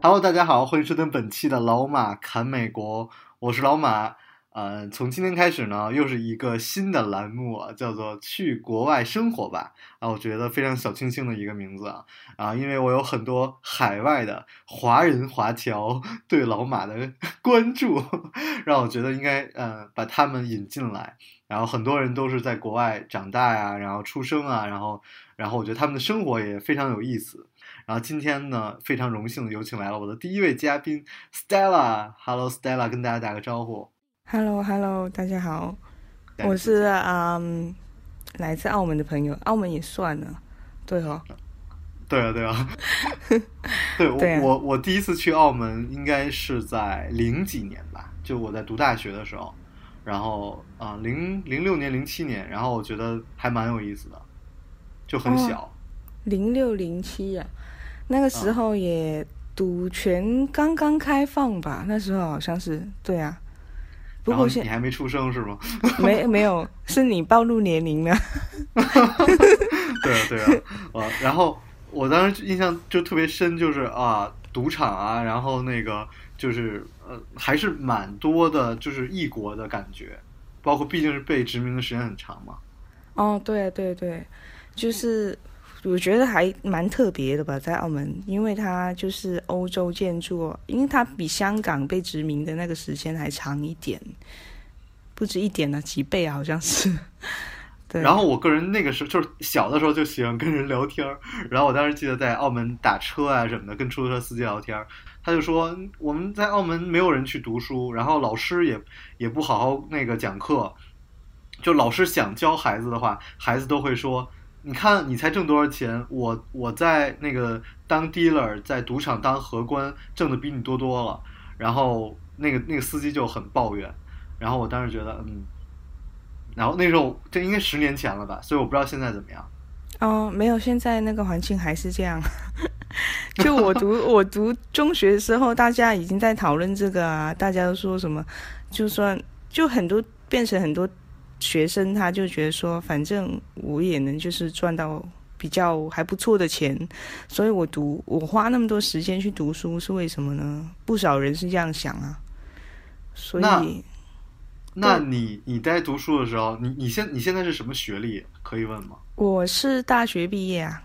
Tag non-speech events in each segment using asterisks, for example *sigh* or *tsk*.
Hello，大家好，欢迎收听本期的老马侃美国，我是老马。呃，从今天开始呢，又是一个新的栏目啊，叫做“去国外生活吧”啊，我觉得非常小清新的一个名字啊啊，因为我有很多海外的华人华侨 *laughs* 对老马的关注，*laughs* 让我觉得应该呃把他们引进来。然后很多人都是在国外长大呀，然后出生啊，然后然后我觉得他们的生活也非常有意思。然后今天呢，非常荣幸的有请来了我的第一位嘉宾 Stella。Hello Stella，跟大家打个招呼。Hello，Hello，大家好，我是嗯来自澳门的朋友，澳门也算了，对哦，对啊，对啊，*laughs* 对我我我第一次去澳门应该是在零几年吧，就我在读大学的时候，然后啊零零六年零七年，然后我觉得还蛮有意思的，就很哦小。零六零七啊，那个时候也赌权刚刚开放吧，那时候好像是对啊，不过现你还没出生是吗？*laughs* 没没有，是你暴露年龄了，*laughs* 对啊，对啊，呃，*laughs* 然后我当时印象就特别深，就是啊，赌场啊，然后那个就是呃，还是蛮多的，就是异国的感觉，包括毕竟是被殖民的时间很长嘛。哦，对对对，就是我觉得还蛮特别的吧，在澳门，因为它就是欧洲建筑，因为它比香港被殖民的那个时间还长一点，不止一点呢，几倍啊，好像是。*laughs* 对，然后我个人那个时候就是小的时候就喜欢跟人聊天儿，然后我当时记得在澳门打车啊什么的，跟出租车司机聊天儿，他就说我们在澳门没有人去读书，然后老师也也不好好那个讲课，就老师想教孩子的话，孩子都会说，你看你才挣多少钱，我我在那个当 dealer，在赌场当荷官，挣的比你多多了，然后那个那个司机就很抱怨，然后我当时觉得嗯。然后那时候这应该十年前了吧，所以我不知道现在怎么样。哦，没有，现在那个环境还是这样。*laughs* 就我读我读中学的时候，大家已经在讨论这个啊，大家都说什么，就算就很多变成很多学生，他就觉得说，反正我也能就是赚到比较还不错的钱，所以我读我花那么多时间去读书是为什么呢？不少人是这样想啊，所那以那你你在读书的时候，你你现你现在是什么学历？可以问吗？我是大学毕业啊。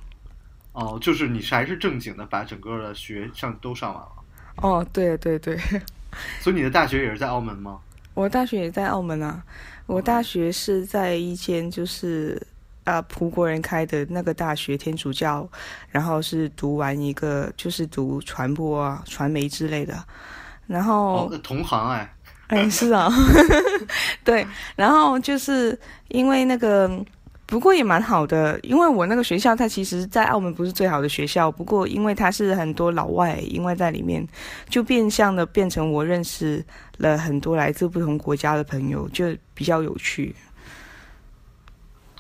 哦，就是你是还是正经的把整个的学上都上完了，哦，对对对。*laughs* 所以你的大学也是在澳门吗？我大学也在澳门啊，我大学是在一间就是啊葡国人开的那个大学，天主教，然后是读完一个就是读传播啊、传媒之类的，然后哦，同行哎，哎是啊，*laughs* 对，然后就是因为那个。不过也蛮好的，因为我那个学校它其实，在澳门不是最好的学校，不过因为它是很多老外，因为在里面就变相的变成我认识了很多来自不同国家的朋友，就比较有趣。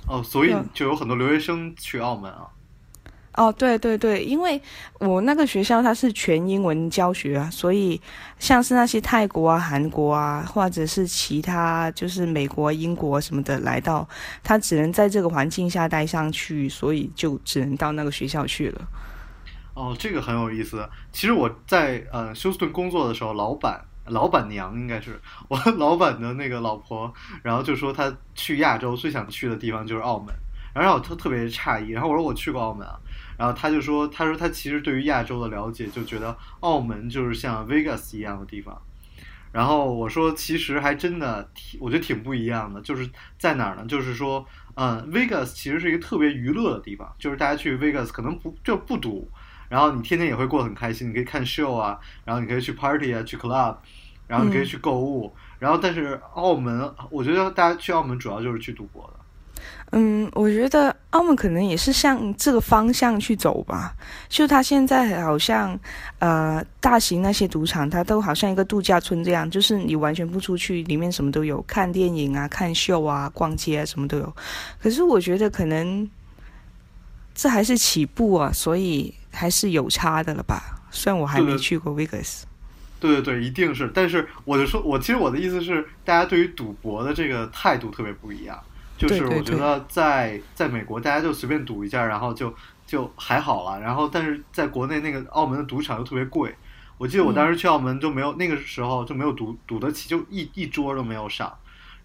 哦，所以嗯就有很多留学生去澳门啊。哦，对对对，因为我那个学校它是全英文教学啊，所以像是那些泰国啊、韩国啊，或者是其他就是美国、英国什么的来到，他只能在这个环境下待上去，所以就只能到那个学校去了。哦，这个很有意思。其实我在呃休斯顿工作的时候，老板老板娘应该是我 *laughs* 老板的那个老婆，然后就说她去亚洲最想去的地方就是澳门，然后让我特特别诧异。然后我说我去过澳门啊，然后他就说他说他其实对于亚洲的了解就觉得澳门就是像 Vegas 一样的地方。然后我说其实还真的挺，我觉得挺不一样的，就是在哪儿呢？就是说，嗯，Vegas 其实是一个特别娱乐的地方，就是大家去 Vegas 可能不就不赌，然后你天天也会过得很开心，你可以看 show 啊，然后你可以去 party 啊，去 club，然后你可以去购物，然后但是澳门，我觉得大家去澳门主要就是去赌博的。嗯，我觉得澳门可能也是向这个方向去走吧。就它现在好像，呃，大型那些赌场，它都好像一个度假村这样，就是你完全不出去，里面什么都有，看电影啊、看秀啊、逛街啊，什么都有。可是我觉得可能这还是起步啊，所以还是有差的了吧。虽然我还没去过 Vegas。对对对，一定是。但是我就说，我其实我的意思是，大家对于赌博的这个态度特别不一样。就是我觉得在在美国，大家就随便赌一下，然后就就还好了。然后但是在国内那个澳门的赌场又特别贵。我记得我当时去澳门就没有那个时候就没有赌赌得起，就一一桌都没有上。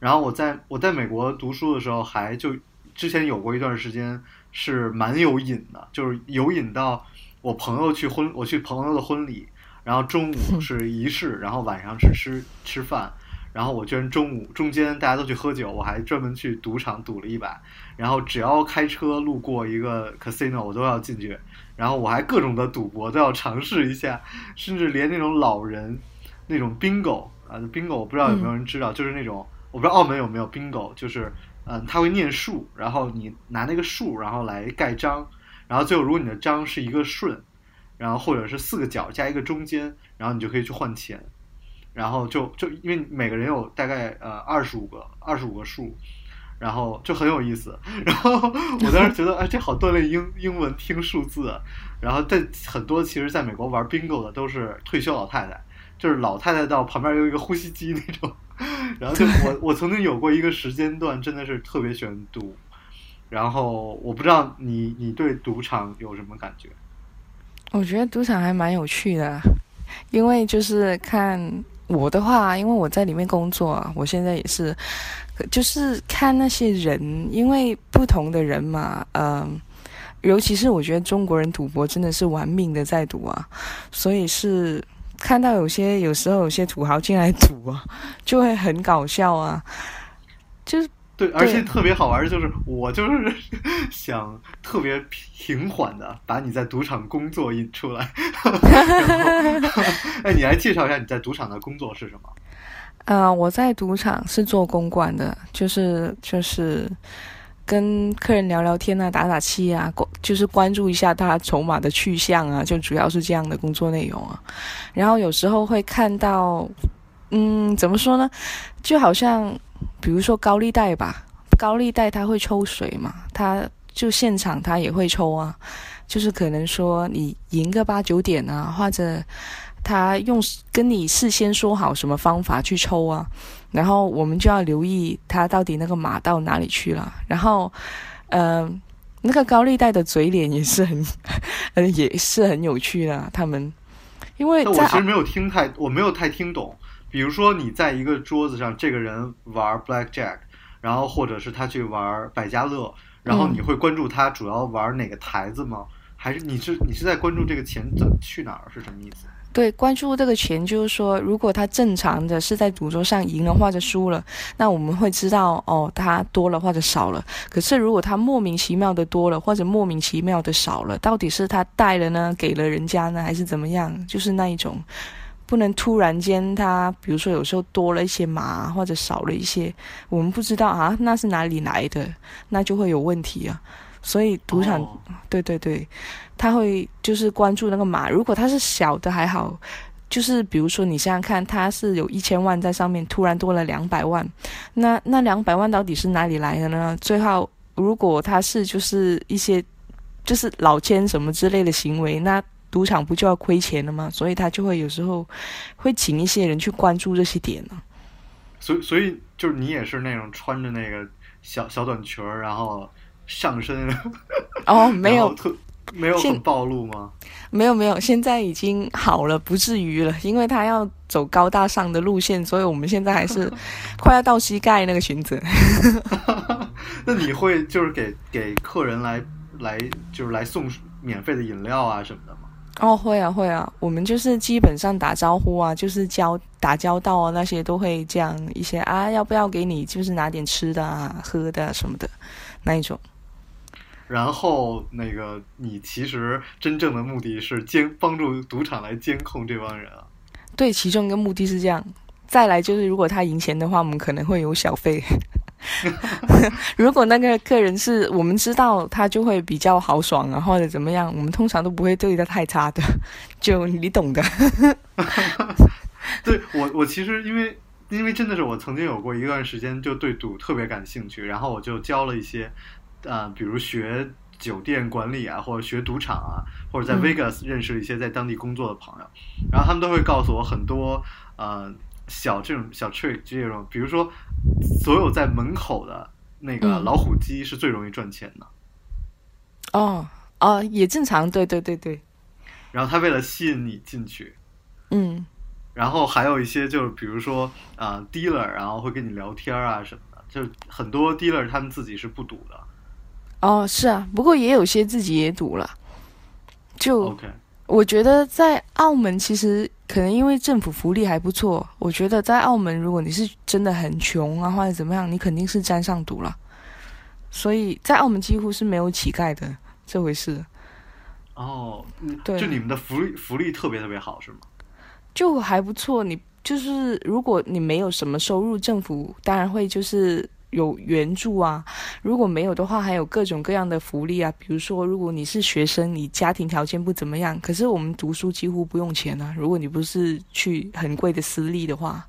然后我在我在美国读书的时候，还就之前有过一段时间是蛮有瘾的，就是有瘾到我朋友去婚，我去朋友的婚礼，然后中午是仪式，然后晚上是吃吃饭。然后我居然中午中间大家都去喝酒，我还专门去赌场赌了一把。然后只要开车路过一个 casino，我都要进去。然后我还各种的赌博都要尝试一下，甚至连那种老人那种 bingo 啊，bingo 我不知道有没有人知道，就是那种我不知道澳门有没有 bingo，就是嗯他会念数，然后你拿那个数然后来盖章，然后最后如果你的章是一个顺，然后或者是四个角加一个中间，然后你就可以去换钱。然后就就因为每个人有大概呃二十五个二十五个数，然后就很有意思。*laughs* 然后我当时觉得哎，这好锻炼英英文听数字。然后但很多其实在美国玩 bingo 的都是退休老太太，就是老太太到旁边有一个呼吸机那种。*laughs* 然后就 *laughs* 我我曾经有过一个时间段真的是特别喜欢赌。然后我不知道你你对赌场有什么感觉？我觉得赌场还蛮有趣的，因为就是看。我的话，因为我在里面工作啊，我现在也是，就是看那些人，因为不同的人嘛，嗯，尤其是我觉得中国人赌博真的是玩命的在赌啊，所以是看到有些有时候有些土豪进来赌啊，就会很搞笑啊，就是。对，而且特别好玩的就是，我就是想特别平缓的把你在赌场工作引出来。*laughs* 哎，你来介绍一下你在赌场的工作是什么？啊，我在赌场是做公关的，就是就是跟客人聊聊天啊，打打气啊，关就是关注一下他筹码的去向啊，就主要是这样的工作内容啊。然后有时候会看到，嗯，怎么说呢？就好像。比如说高利贷吧，高利贷他会抽水嘛，他就现场他也会抽啊，就是可能说你赢个八九点啊，或者他用跟你事先说好什么方法去抽啊，然后我们就要留意他到底那个码到哪里去了，然后，嗯，那个高利贷的嘴脸也是很，呃，*laughs* 也是很有趣的，他们，因为我其实没有听太，我没有太听懂。比如说，你在一个桌子上，这个人玩 blackjack，然后或者是他去玩百家乐，然后你会关注他主要玩哪个台子吗？还是你是你是在关注这个钱怎么去哪儿是什么意思？对，关注这个钱就是说，如果他正常的是在赌桌上赢了或者输了，那我们会知道哦，他多了或者少了。可是如果他莫名其妙的多了或者莫名其妙的少了，到底是他带了呢，给了人家呢，还是怎么样？就是那一种。不能突然间，他比如说有时候多了一些码或者少了一些，我们不知道啊，那是哪里来的，那就会有问题啊。所以赌场，对对对，他会就是关注那个码，如果它是小的还好，就是比如说你想想看，它是有一千万在上面，突然多了两百万，那那两百万到底是哪里来的呢？最后如果他是就是一些就是老千什么之类的行为，那。赌场不就要亏钱了吗？所以他就会有时候会请一些人去关注这些点呢。所以，所以就是你也是那种穿着那个小小短裙儿，然后上身哦，没有特没有很暴露吗？没有没有，现在已经好了，不至于了。因为他要走高大上的路线，所以我们现在还是 *laughs* 快要到膝盖那个裙子。*laughs* 那你会就是给给客人来来就是来送免费的饮料啊什么的吗？哦，会啊，会啊，我们就是基本上打招呼啊，就是交打交道啊，那些都会这样一些啊，要不要给你就是拿点吃的啊、喝的什么的，那一种。然后那个你其实真正的目的是监帮助赌场来监控这帮人啊。对，其中一个目的是这样。再来就是如果他赢钱的话，我们可能会有小费。*laughs* 如果那个客人是我们知道他就会比较豪爽啊，或者怎么样，我们通常都不会对他太差的，*laughs* 就你懂的。*laughs* 对我，我其实因为因为真的是我曾经有过一段时间就对赌特别感兴趣，然后我就教了一些，呃，比如学酒店管理啊，或者学赌场啊，或者在嗯 Vegas 认识了一些在当地工作的朋友，然后他们都会告诉我很多呃小这种小 trick 这种，比如说所有在门口的那个嗯。老虎机是最容易赚钱的，哦哦，也正常，对对对对，然后他为了吸引你进去。嗯。然后还有一些就是比如说啊、呃 dealer，然后会跟你聊天啊什么的，就很多 dealer 他们自己是不赌的。哦是啊，不过也有些自己也赌了，就 OK，我觉得在澳门其实可能因为政府福利还不错，我觉得在澳门如果你是真的很穷啊或者怎么样，你肯定是沾上赌了，所以在澳门几乎是没有乞丐的这回事。哦，嗯对就你们的福利福利特别特别好是吗？就还不错。你就是如果你没有什么收入，政府当然会就是有援助啊。如果没有的话，还有各种各样的福利啊。比如说，如果你是学生，你家庭条件不怎么样，可是我们读书几乎不用钱啊。如果你不是去很贵的私立的话，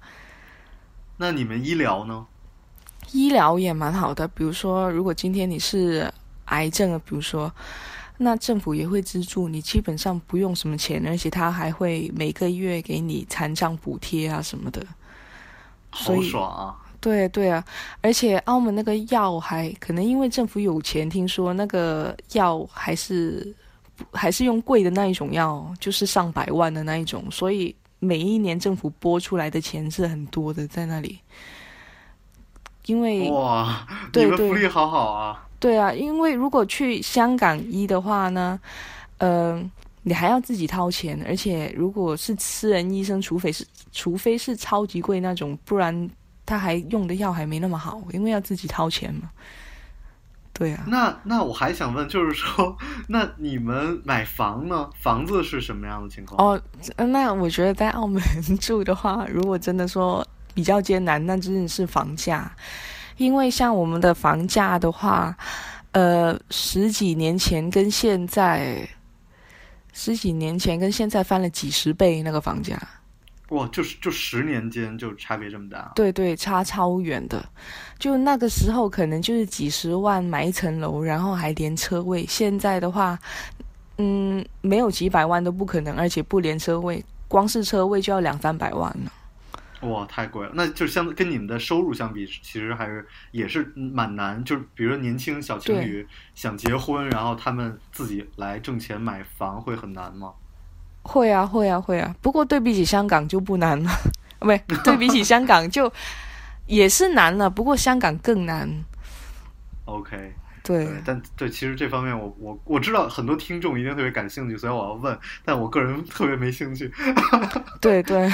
那你们医疗呢？医疗也蛮好的。比如说，如果今天你是癌症啊，比如说。那政府也会资助你，基本上不用什么钱，而且他还会每个月给你残障补贴啊什么的。所好以爽啊！对对啊，而且澳门那个药还可能因为政府有钱，听说那个药还是还是用贵的那一种药，就是上百万的那一种，所以每一年政府拨出来的钱是很多的在那里。因为哇，对你们福利好好啊！对啊，因为如果去香港医的话呢，呃，你还要自己掏钱，而且如果是私人医生，除非是除非是超级贵那种，不然他还用的药还没那么好，因为要自己掏钱嘛。对啊，那那我还想问，就是说，那你们买房呢？房子是什么样的情况？哦，呃那我觉得在澳门住的话，如果真的说比较艰难，那真的是房价，因为像我们的房价的话，呃，十几年前跟现在，十几年前跟现在翻了几十倍那个房价，哇，就是就十年间就差别这么大。对对，差超远的。就那个时候可能就是几十万买一层楼，然后还连车位，现在的话，嗯，没有几百万都不可能，而且不连车位，光是车位就要两三百万了。哇，太贵了！那就相跟你们的收入相比，其实还是也是蛮难。就是比如说年轻小情侣想结婚，然后他们自己来挣钱买房，会很难吗？会啊，会啊，会啊。不过对比起香港就不难了，*laughs* 不对，*laughs* 对比起香港就也是难了，不过香港更难。OK，对，对，但对，其实这方面我我我知道很多听众一定特别感兴趣，所以我要问，但我个人特别没兴趣，对 *laughs* 对，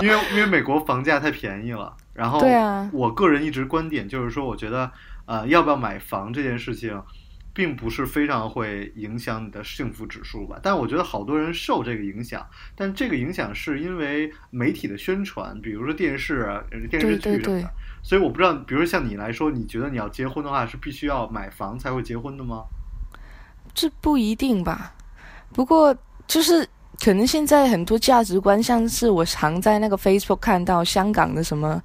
因为因为美国房价太便宜了。然后，对啊我个人一直观点就是说，我觉得呃，要不要买房这件事情，并不是非常会影响你的幸福指数吧。但我觉得好多人受这个影响，但这个影响是因为媒体的宣传，比如说电视电视剧什么的。对对对所以我不知道，比如说像你来说，你觉得你要结婚的话，是必须要买房才会结婚的吗？这不一定吧。不过就是可能现在很多价值观，像是我常在那个 Facebook 看到香港的什么。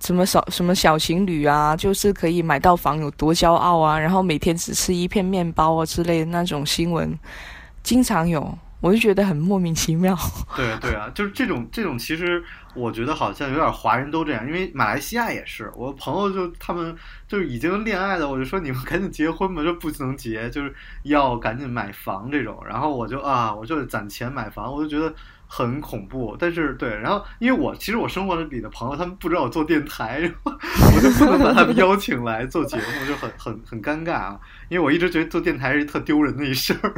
什么小什么小情侣啊，就是可以买到房有多骄傲啊，然后每天只吃一片面包啊之类的那种新闻，经常有，我就觉得很莫名其妙。对对啊，*laughs* 就是这种这种，其实我觉得好像有点华人都这样，因为马来西亚也是，我朋友就他们就已经恋爱了，我就说你们赶紧结婚吧，就不能结，就是要赶紧买房这种，然后我就啊，我就攒钱买房，我就觉得很恐怖，但是对，然后因为我其实我生活里的朋友他们不知道我做电台，*laughs* 然后我就不能把他们邀请来做节目，就很很很尴尬啊，因为我一直觉得做电台是特丢人的一事儿。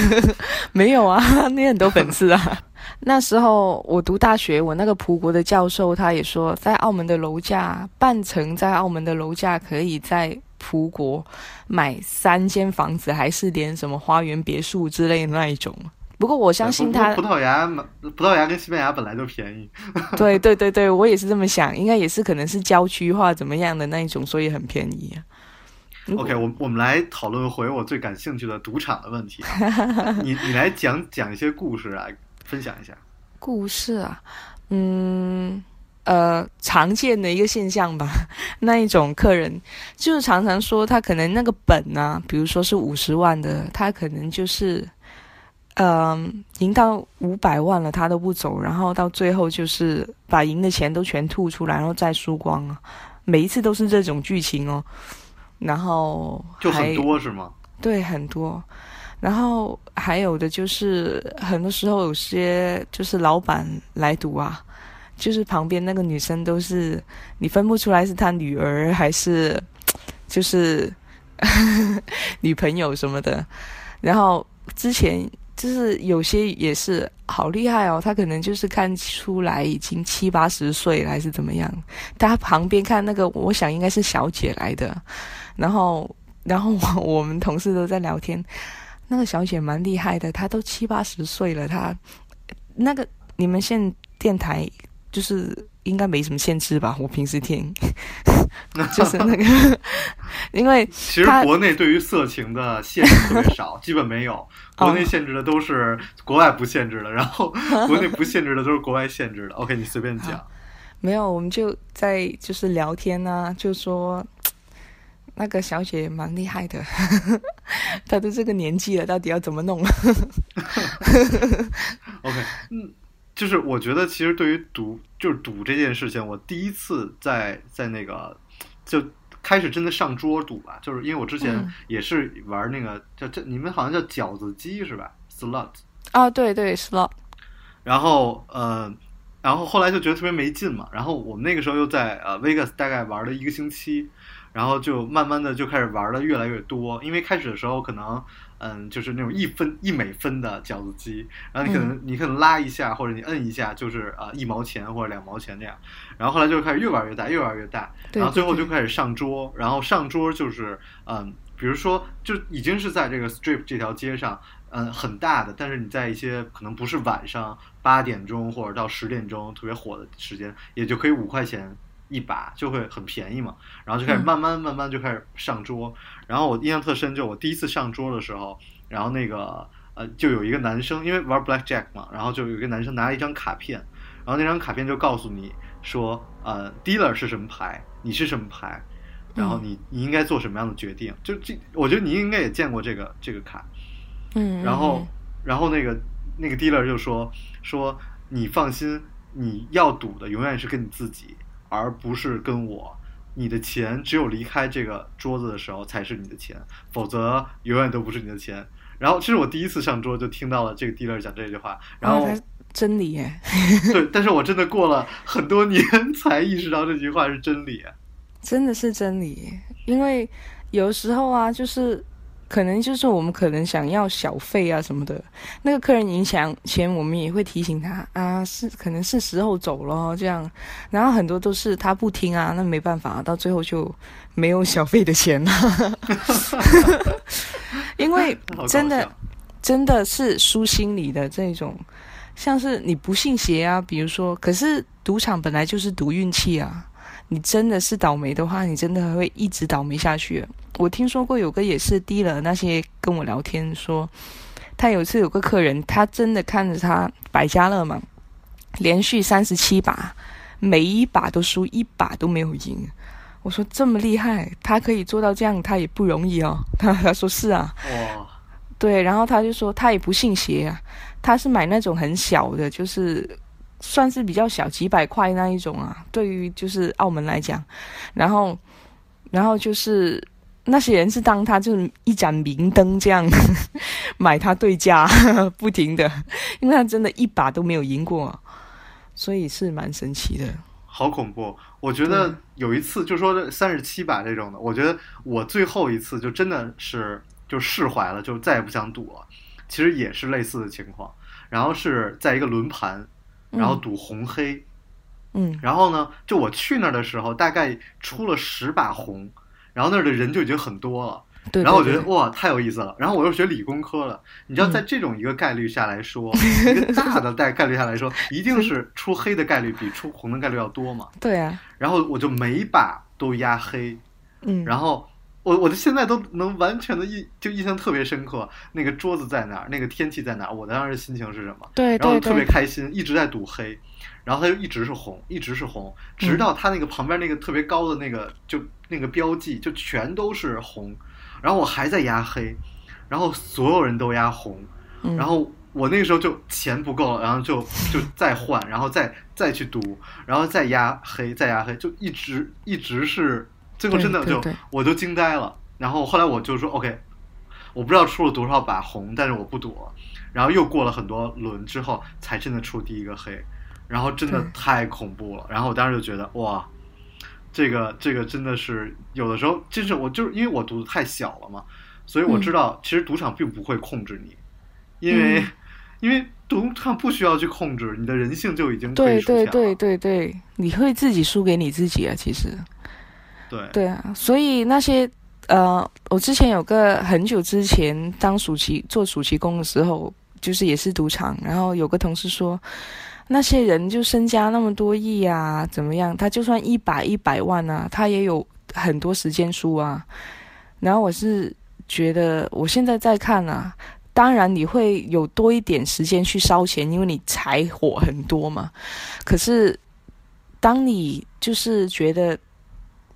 *laughs* 没有啊，*laughs* 你很多粉丝啊。那时候我读大学，我那个葡国的教授他也说，在澳门的楼价，半层在澳门的楼价可以在葡国买三间房子，还是连什么花园别墅之类的那一种，不过我相信他葡萄牙葡萄牙跟西班牙本来就便宜。*laughs* 对对对对，我也是这么想，应该也是可能是郊区化怎么样的那一种，所以很便宜。OK，我我们来讨论回我最感兴趣的赌场的问题。*laughs* 你你来讲讲一些故事啊，分享一下。故事啊，嗯。呃，常见的一个现象吧，*laughs* 那一种客人就是常常说他可能那个本呢，比如说是五十万的，他可能就是，嗯，赢到五百万了，他都不走，然后到最后就是把赢的钱都全吐出来，然后再输光啊，每一次都是这种剧情哦，然后就很多是吗？对，很多，然后还有的就是很多时候有些就是老板来赌啊。就是旁边那个女生都是你分不出来是他女儿还是就是 *laughs* 女朋友什么的，然后之前就是有些也是好厉害哦，他可能就是看出来已经七八十岁了还是怎么样，他旁边看那个我想应该是小姐来的，然后然后我我们同事都在聊天，那个小姐蛮厉害的，她都七八十岁了，她那个你们现电台。就是应该没什么限制吧？我平时听，*laughs* 就是那个，*laughs* 因为其实国内对于色情的限制特别少，*laughs* 基本没有。国内限制的都是国外不限制的，然后国内不限制的都是国外限制的。OK，你随便讲。没有，我们就在就是聊天呢，就说 *tsk* 那个小姐蛮厉害的，她都这个年纪了，到底要怎么弄？OK，嗯。就是我觉得，其实对于赌，就是赌这件事情，我第一次在在那个就开始真的上桌赌吧，就是因为我之前也是玩那个叫这你们好像叫饺子机是吧？slot 啊，对对 slot。然后呃，然后后来就觉得特别没劲嘛。然后我们那个时候又在呃 Vegas 大概玩了一个星期，然后就慢慢的就开始玩的越来越多，因为开始的时候可能。嗯，就是那种一分一美分的饺子机，然后你可能你可能拉一下或者你摁一下，就是啊一毛钱或者两毛钱这样，然后后来就开始越玩越大，越玩越大，然后最后就开始上桌，然后上桌就是嗯，比如说就已经是在这个 Strip 这条街上，嗯很大的，但是你在一些可能不是晚上八点钟或者到十点钟特别火的时间，也就可以五块钱。一把就会很便宜嘛，然后就开始慢慢慢慢就开始上桌，然后我印象特深，就我第一次上桌的时候，然后那个呃就有一个男生，因为玩 Black Jack 嘛，然后就有一个男生拿了一张卡片，然后那张卡片就告诉你说，呃，dealer 是什么牌，你是什么牌，然后你你应该做什么样的决定，就这，我觉得你应该也见过这个这个卡，嗯，然后然后那个那个 dealer 就说说你放心，你要赌的永远是跟你自己。而不是跟我，你的钱只有离开这个桌子的时候才是你的钱，否则永远都不是你的钱。然后，这是我第一次上桌就听到了这个 dealer 讲这句话，然后真理耶。对，但是我真的过了很多年才意识到这句话是真理，*laughs* 真的是真理。因为有时候啊，就是。可能就是我们可能想要小费啊什么的，那个客人影响前，我们也会提醒他啊，是可能是时候走了这样，然后很多都是他不听啊，那没办法，到最后就没有小费的钱了，*laughs* 因为真的真的是输心理的这种，像是你不信邪啊，比如说，可是赌场本来就是赌运气啊，你真的是倒霉的话，你真的会一直倒霉下去。我听说过有个也是低了那些跟我聊天说，他有一次有个客人，他真的看着他百家乐嘛，连续三十七把，每一把都输，一把都没有赢。我说这么厉害，他可以做到这样，他也不容易哦。他他说是啊，对，然后他就说他也不信邪啊，他是买那种很小的，就是算是比较小几百块那一种啊。对于就是澳门来讲，然后然后就是。那些人是当他就是一盏明灯这样 *laughs* 买他对家，*laughs* 不停的，因为他真的一把都没有赢过，所以是蛮神奇的。好恐怖！我觉得有一次就说三十七把这种的，我觉得我最后一次就真的是就释怀了，就再也不想赌了。其实也是类似的情况，然后是在一个轮盘，然后赌红黑，嗯，然后呢，就我去那儿的时候，大概出了十把红。然后那儿的人就已经很多了，对，然后我觉得哇，太有意思了。然后我又学理工科了，你知道，嗯在这种一个概率下来说，*laughs* 一个大的概概率下来说，一定 *laughs* 是出黑的概率比出红的概率要多嘛。对啊，然后我就每把都压黑，嗯，然后我我的现在都能完全的印就印象特别深刻，那个桌子在哪儿，那个天气在哪儿，我当时心情是什么，对对然后特别，开心，一直在赌黑，然后它就一直是红，一直是红，直到它那个旁边那个特别高的那个就那个标记就全都是红，然后我还在压黑，然后所有人都压红，嗯。然后我那个时候就钱不够了，然后就就再换，然后再再去赌，然后再压黑，再压黑，就一直一直是，最后真的就我就惊呆了。然后后来我就说 OK，我不知道出了多少把红，但是我不赌了。然后又过了很多轮之后，才真的出第一个黑，然后真的太恐怖了。然后我当时就觉得哇，这个这个真的是有的时候，真是我就是因为我赌的太小了嘛，所以我知道其实赌场并不会控制你，因为、嗯 *laughs* 因为赌场不需要去控制，你的人性就已经对被属下对对对，你会自己输给你自己啊，其实。对对啊，所以那些呃，我之前有个很久之前当暑期做暑期工的时候，就是也是赌场，然后有个同事说，那些人就身家那么多亿啊，怎么样？他就算一百一百万啊，他也有很多时间输啊。然后我是觉得，我现在在看啊，当然你会有多一点时间去烧钱，因为你柴火很多嘛。可是当你就是觉得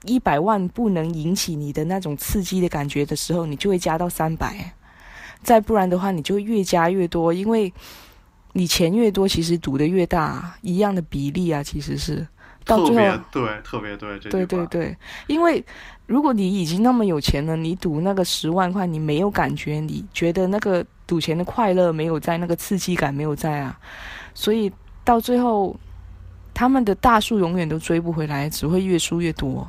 一百万不能引起你的那种刺激的感觉的时候，你就会加到三百，再不然的话，你就会越加越多，因为你钱越多，其实赌的越大，一样的比例啊，其实是。到最后，别对，特别对，这对对对，因为如果你已经那么有钱了，你赌那个十万块，你没有感觉，你觉得那个赌钱的快乐没有在，那个刺激感没有在啊，所以到最后，他们的大数永远都追不回来，只会越输越多。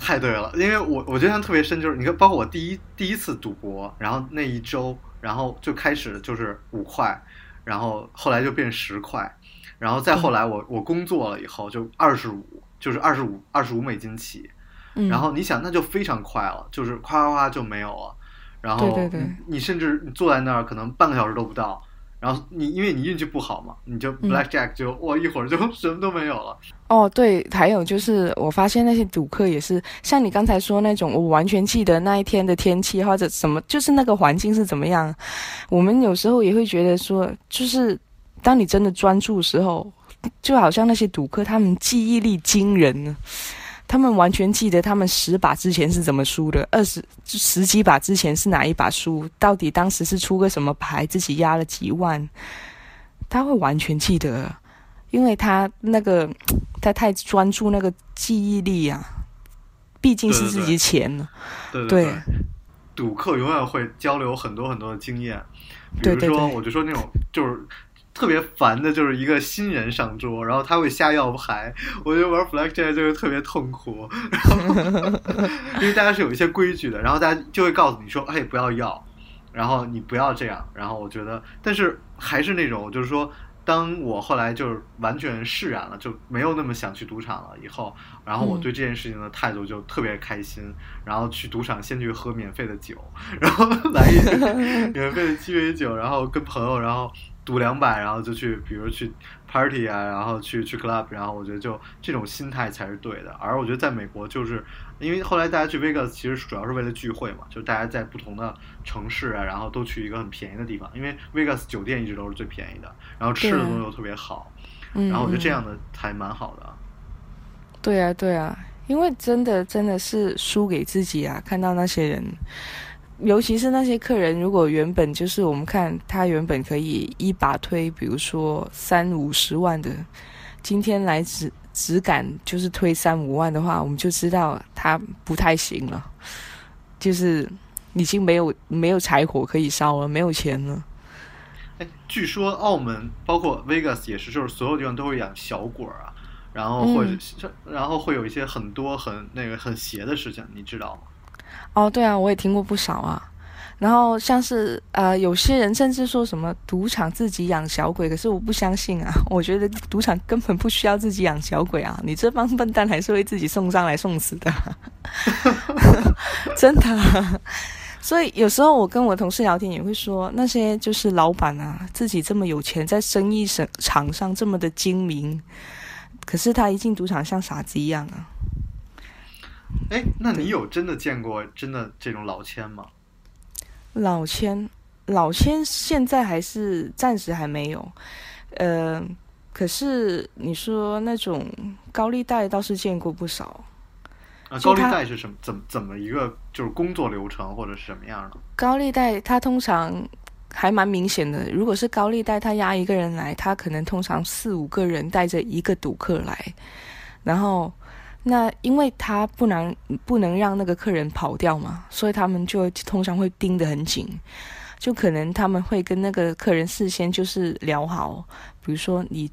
太对了，因为我我印象特别深，就是你看，包括我第一第一次赌博，然后那一周，然后就开始就是五块，然后后来就变十块，然后再后来我我工作了以后就二十五，就是二十五二十五美金起，嗯，然后你想那就非常快了，就是夸夸夸就没有了，然后你你甚至你坐在那儿可能半个小时都不到，然后你因为你运气不好嘛，你就嗯 blackjack 就哇一会儿就 *laughs* 什么都没有了，哦，对，还有就是，我发现那些赌客也是像你刚才说那种，我完全记得那一天的天气或者什么，就是那个环境是怎么样。我们有时候也会觉得说，就是当你真的专注的时候，就好像那些赌客，他们记忆力惊人呢。他们完全记得他们十把之前是怎么输的，二十十几把之前是哪一把输，到底当时是出个什么牌，自己压了几万，他会完全记得。因为他那个 *tsk* 他太专注那个记忆力啊，毕竟是自己钱呢。对对对，赌客永远会交流很多很多的经验，比如说，对对对我就说那种就是特别烦的，就是一个新人上桌，然后他会瞎要牌，*laughs* 我觉得玩 blackjack 就会特别痛苦，然 *laughs* 后因为大家是有一些规矩的，然后大家就会告诉你说，哎，不要要，然后你不要这样，然后我觉得，但是还是那种就是说。当我后来就是完全释然了，就没有那么想去赌场了。以后，然后我对这件事情的态度就特别开心。然后去赌场先去喝免费的酒，然后来一杯免费的鸡尾酒，然后跟朋友，然后赌两百，然后就去，比如去 party 啊，然后去去 club，然后我觉得就这种心态才是对的。而我觉得在美国，就是因为后来大家去 Vegas 其实主要是为了聚会嘛，就大家在不同的城市啊，然后都去一个很便宜的地方，因为 Vegas 酒店一直都是最便宜的，然后吃的东西又特别好，嗯，然后我觉得这样嗯的还蛮好的。对啊，对啊，因为真的真的是输给自己啊！看到那些人，尤其是那些客人，如果原本就是我们看他原本可以一把推，比如说三五十万的，今天来只只敢就是推三五万的话，我们就知道他不太行了，就是已经没有没有柴火可以烧了，没有钱了。哎，据说澳门包括 Vegas 也是，就是所有地方都会养小鬼儿啊，然后或者、然后会有一些很多很那个很邪的事情，你知道吗？哦，对啊，我也听过不少啊。然后像是呃，有些人甚至说什么赌场自己养小鬼，可是我不相信啊！*laughs* 我觉得赌场根本不需要自己养小鬼啊，你这帮笨蛋还是会自己送上来送死的，*laughs* 真的。所以有时候我跟我同事聊天也会说，那些就是老板啊，自己这么有钱，在生意场场上这么的精明，可是他一进赌场像傻子一样啊。哎，那你有真的见过真的这种老千吗？老千，老千现在还是暂时还没有，呃，可是你说那种高利贷倒是见过不少。啊，高利贷是什么？怎么怎么一个就是工作流程或者是什么样的？高利贷它通常还蛮明显的。如果是高利贷，他押一个人来，他可能通常四五个人带着一个赌客来，然后那因为他不能不能让那个客人跑掉嘛，所以他们就通常会盯得很紧，就可能他们会跟那个客人事先就是聊好，比如说你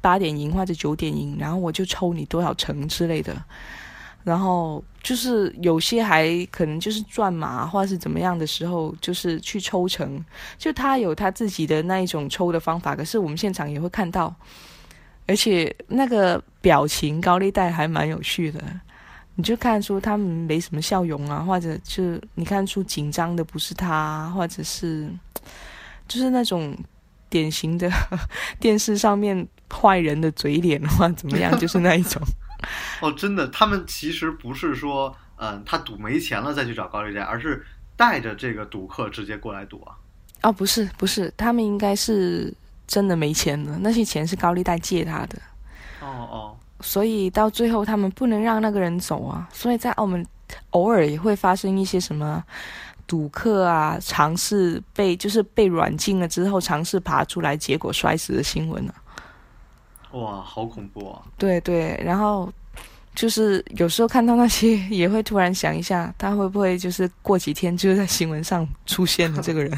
八点赢或者九点赢，然后我就抽你多少成之类的。然后就是有些还可能就是转码或者是怎么样的时候，就是去抽成，就他有他自己的那一种抽的方法。可是我们现场也会看到，而且那个表情高利贷还蛮有趣的，你就看出他们没什么笑容啊，或者就你看出紧张的不是他，或者是 *tsk* 就是那种典型的 *laughs* 电视上面坏人的嘴脸或怎么样，*laughs* 就是那一种。哦，真的，他们其实不是说，嗯，他赌没钱了再去找高利贷，而是带着这个赌客直接过来赌啊。哦，不是，不是，他们应该是真的没钱了，那些钱是高利贷借他的。哦哦。所以到最后他们不能让那个人走啊，所以在澳门偶尔也会发生一些什么赌客啊尝试被就是被软禁了之后尝试爬出来，结果摔死的新闻啊。哇，好恐怖啊！对对，然后就是有时候看到那些，*laughs* 也会突然想一下，他会不会就是过几天就在新闻上出现了这个人？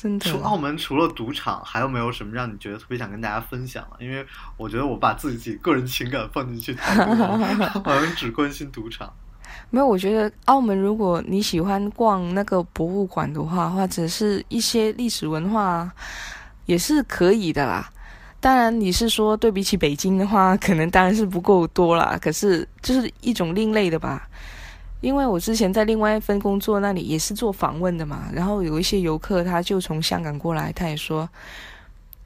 真的。除澳门除了赌场，还有没有什么让你觉得特别想跟大家分享的？因为我觉得我把自己个人情感放进去太多了，*laughs* 好像只关心赌场。没有，我觉得澳门如果你喜欢逛那个博物馆的话，或者是一些历史文化，也是可以的啦。当然，你是说对比起北京的话，可能当然是不够多啦。可是就是一种另类的吧，因为我之前在另外一份工作那里也是做访问的嘛。然后有一些游客他就从香港过来，他也说，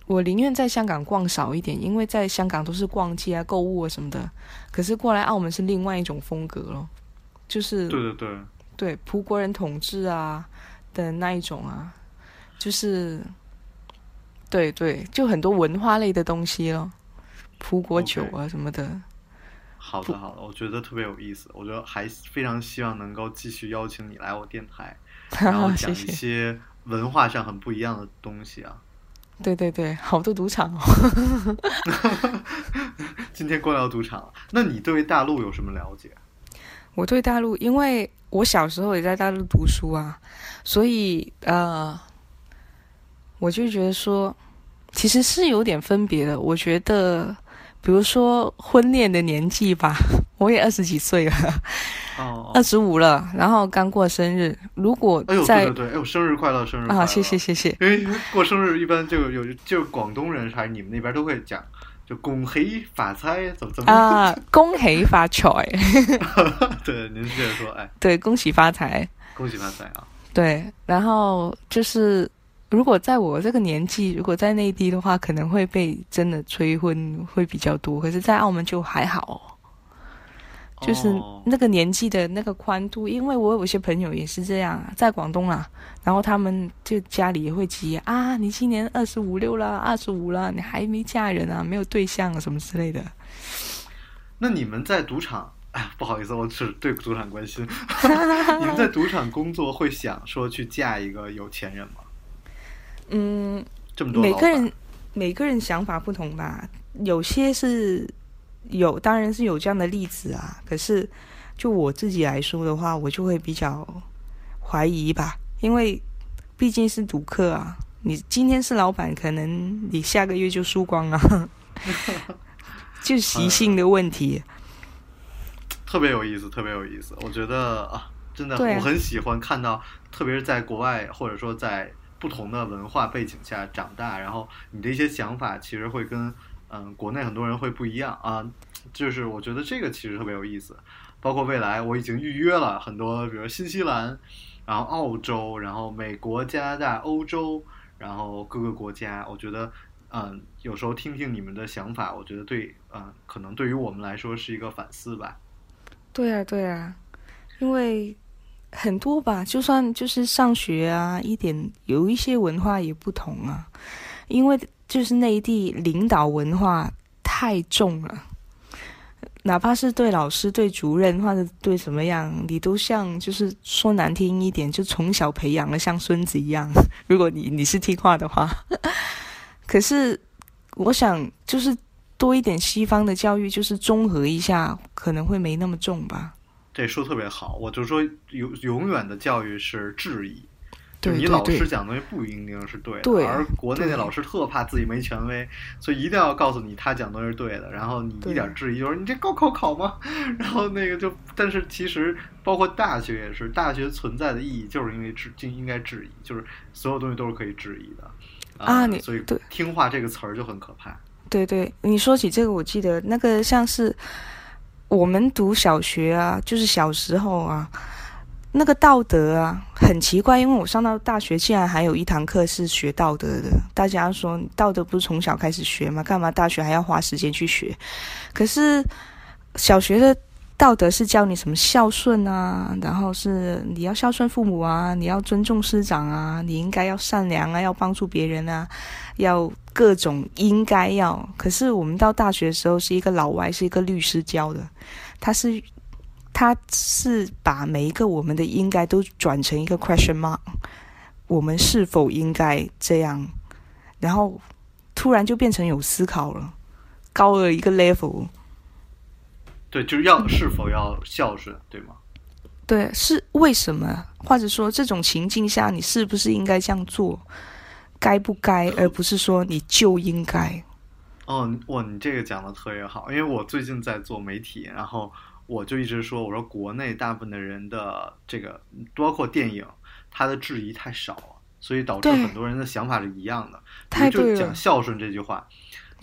我宁愿在香港逛少一点，因为在香港都是逛街啊、购物啊什么的。可是过来澳门是另外一种风格咯，就是对对对对葡国人统治啊的那一种啊，就是。对对，就很多文化类的东西咯，葡国酒啊什么的。好的好的，我觉得特别有意思，我觉得还非常希望能够继续邀请你来我电台，*laughs* 然后讲一些文化上很不一样的东西啊。对对对，好多赌场哦。*laughs* 今天光聊赌场，那你对大陆有什么了解？*laughs* 我对大陆，因为我小时候也在大陆读书啊，所以呃。我就觉得说，其实是有点分别的。我觉得，比如说婚恋的年纪吧，*laughs* 我也二十几岁了，哦，二十五了，然后刚过生日。如果哎呦，对对对，哎呦，生日快乐，生日啊！谢谢谢谢。因为过生日一般就有，就广东人还是你们那边都会讲，就恭喜发财，怎么怎么啊？恭喜发财。*laughs* 对，您接着说，哎，对，恭喜发财，恭喜发财啊！对，然后就是。如果在我这个年纪，如果在内地的话，可能会被真的催婚会比较多。可是，在澳门就还好，就是那个年纪的那个宽度。因为我有些朋友也是这样，在广东啊，然后他们就家里也会急啊，你今年二十五六了，二十五了，你还没嫁人啊，没有对象啊，什么之类的。那你们在赌场？哎，不好意思，我只对赌场关心。*laughs* *laughs* 你们在赌场工作会想说去嫁一个有钱人吗？嗯，这么多每个人每个人想法不同吧，有些是有，当然是有这样的例子啊。可是就我自己来说的话，我就会比较怀疑吧，因为毕竟是赌客啊。你今天是老板，可能你下个月就输光了，*laughs* 就习性的问题。特别有意思，特别有意思。我觉得啊，真的，啊我很喜欢看到，特别是在国外或者说在不同的文化背景下长大，然后你的一些想法其实会跟嗯国内很多人会不一样啊。就是我觉得这个其实特别有意思。包括未来我已经预约了很多，比如新西兰，然后澳洲，然后美国、加拿大、欧洲，然后各个国家，我觉得。嗯，有时候听听你们的想法，我觉得对，嗯，可能对于我们来说是一个反思吧。对啊，对啊，因为很多吧，就算就是上学啊，一点有一些文化也不同啊，因为就是内地领导文化太重了，哪怕是对老师、对主任或者对什么样，你都像就是说难听一点，就从小培养的像孙子一样。*laughs* 如果你你是听话的话，可是我想就是。多一点西方的教育，就是综合一下，可能会没那么重吧。这说特别好，我就说永永远的教育是质疑，对就你老师讲东西不一定是对的，对而国内的老师特怕自己没权威，所以一定要告诉你他讲东西是对的，然后你一点质疑就是你这高考考吗？*laughs* 然后那个就，但是其实包括大学也是，大学存在的意义就是因为质就应该质疑，就是所有东西都是可以质疑的啊，呃、你所以对听话这个词儿就很可怕。对对，你说起这个，我记得那个像是我们读小学啊，就是小时候啊，那个道德啊，很奇怪，因为我上到大学，竟然还有一堂课是学道德的。大家说道德不是从小开始学吗？干嘛大学还要花时间去学？可是小学的道德是教你什么孝顺啊，然后是你要孝顺父母啊，你要尊重师长啊，你应该要善良啊，要帮助别人啊，要。各种应该要，可是我们到大学的时候是一个老外，是一个律师教的，他是他是把每一个我们的应该都转成一个 question mark，我们是否应该这样？然后突然就变成有思考了，高了一个 level。对，就是要是否要孝顺，对吗？对，是为什么？或者说这种情境下，你是不是应该这样做？该不该，而不是说你就应该。哦，哇，你这个讲的特别好，因为我最近在做媒体，然后我就一直说，我说国内大部分的人的这个，包括电影，他的质疑太少了，所以导致很多人的想法是一样的。太就讲孝顺这句话，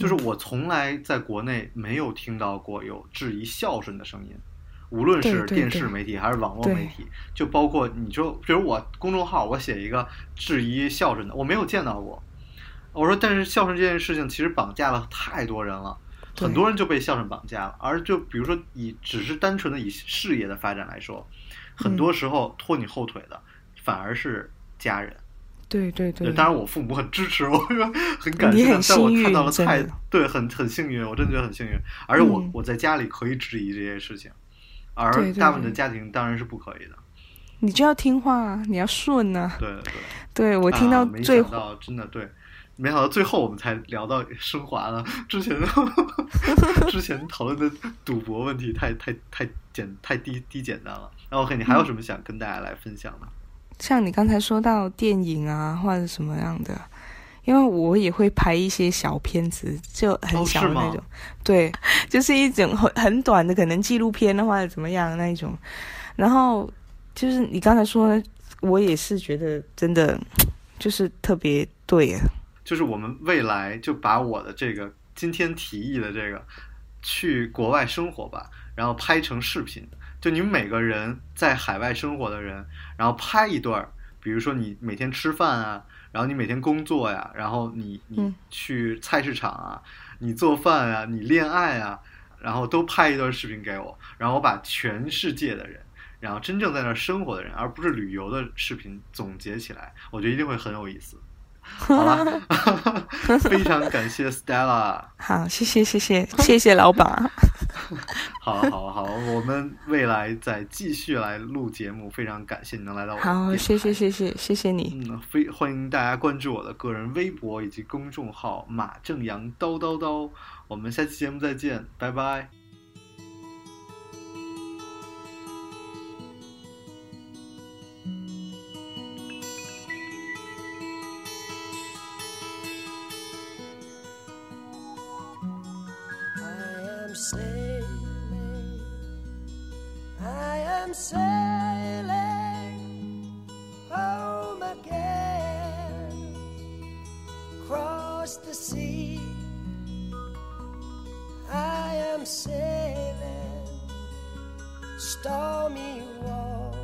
就是我从来在国内没有听到过有质疑孝顺的声音。无论是电视媒体还是网络媒体，就包括你说，比如我公众号，我写一个质疑孝顺的，我没有见到过。我说，但是孝顺这件事情其实绑架了太多人了，很多人就被孝顺绑架了。而就比如说以只是单纯的以事业的发展来说，很多时候拖你后腿的反而是家人。对对对。当然我父母很支持我，很感谢。但我看到了太对，很很幸运，我真的觉得很幸运。而且我、嗯、我在家里可以质疑这些事情。而大部分的家庭当然是不可以的，你就要听话，你要顺啊。对对，对 *laughs* 我听到最后、啊、真的对，没想到最后我们才聊到升华了。之前 *laughs* 之前讨论的赌博问题太太太简太低低简单了。那 OK，你还有什么想跟大家来分享的？像你刚才说到电影啊，或者什么样的。因为我也会拍一些小片子，就很小的那种，哦、对，*laughs* 就是一种很很短的，可能纪录片的或者怎么样的那一种。然后就是你刚才说，我也是觉得真的就是特别对啊。就是我们未来就把我的这个今天提议的这个去国外生活吧，然后拍成视频，就你们每个人在海外生活的人，然后拍一段，比如说你每天吃饭啊。然后你每天工作呀，然后你你去菜市场啊，你做饭啊，你恋爱啊，然后都拍一段视频给我，然后我把全世界的人，然后真正在那儿生活的人，而不是旅游的视频总结起来，我觉得一定会很有意思。好了，*laughs* 非常感谢 Stella。好，谢谢谢谢谢谢老板。*laughs* 好好好，我们未来再继续来录节目，非常感谢你能来到我。好，谢谢谢谢谢谢你。嗯，非欢迎大家关注我的个人微博以及公众号马正阳叨叨叨。我们下期节目再见，拜拜。sailing, I am sailing home again. Cross the sea, I am sailing stormy water.